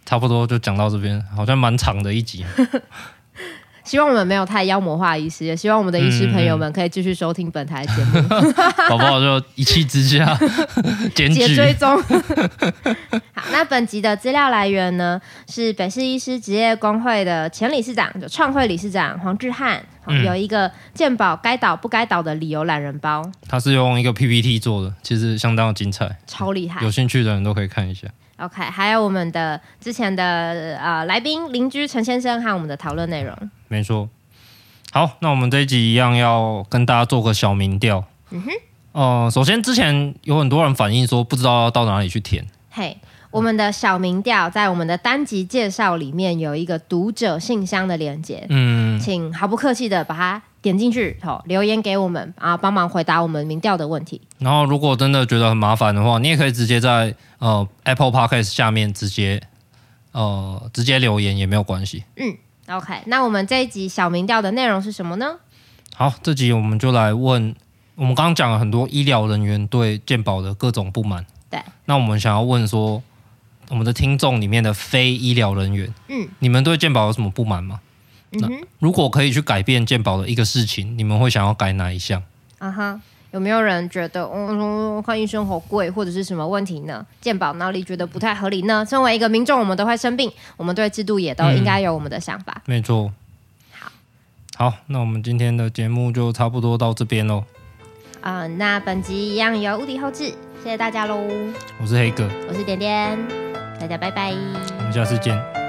差不多就讲到这边，好像蛮长的一集。<laughs> 希望我们没有太妖魔化医师，也希望我们的医师朋友们可以继续收听本台节目，<laughs> 搞不好？就一气之下 <laughs> 检举追踪。好，那本集的资料来源呢，是北市医师职业工会的前理事长，就创会理事长黄志汉，嗯、有一个鉴宝该倒不该倒的理由懒人包。它是用一个 PPT 做的，其实相当的精彩，超厉害，有兴趣的人都可以看一下。OK，还有我们的之前的呃来宾邻居陈先生和我们的讨论内容。没错。好，那我们这一集一样要跟大家做个小民调。嗯哼。呃，首先之前有很多人反映说不知道要到哪里去填。嘿，我们的小民调在我们的单集介绍里面有一个读者信箱的连接。嗯。请毫不客气的把它点进去，好，留言给我们啊，帮忙回答我们民调的问题。然后如果真的觉得很麻烦的话，你也可以直接在。呃，Apple Podcast 下面直接呃直接留言也没有关系。嗯，OK，那我们这一集小民调的内容是什么呢？好，这集我们就来问，我们刚刚讲了很多医疗人员对健保的各种不满。对，那我们想要问说，我们的听众里面的非医疗人员，嗯，你们对健保有什么不满吗？嗯，那如果可以去改变健保的一个事情，你们会想要改哪一项？啊哈。有没有人觉得，嗯，看医生好贵，或者是什么问题呢？健保哪里觉得不太合理呢？身为一个民众，我们都会生病，我们对制度也都应该有我们的想法。嗯、没错。好，好，那我们今天的节目就差不多到这边喽。啊、呃，那本集一样由无敌后置，谢谢大家喽。我是黑哥，我是点点，大家拜拜，我们下次见。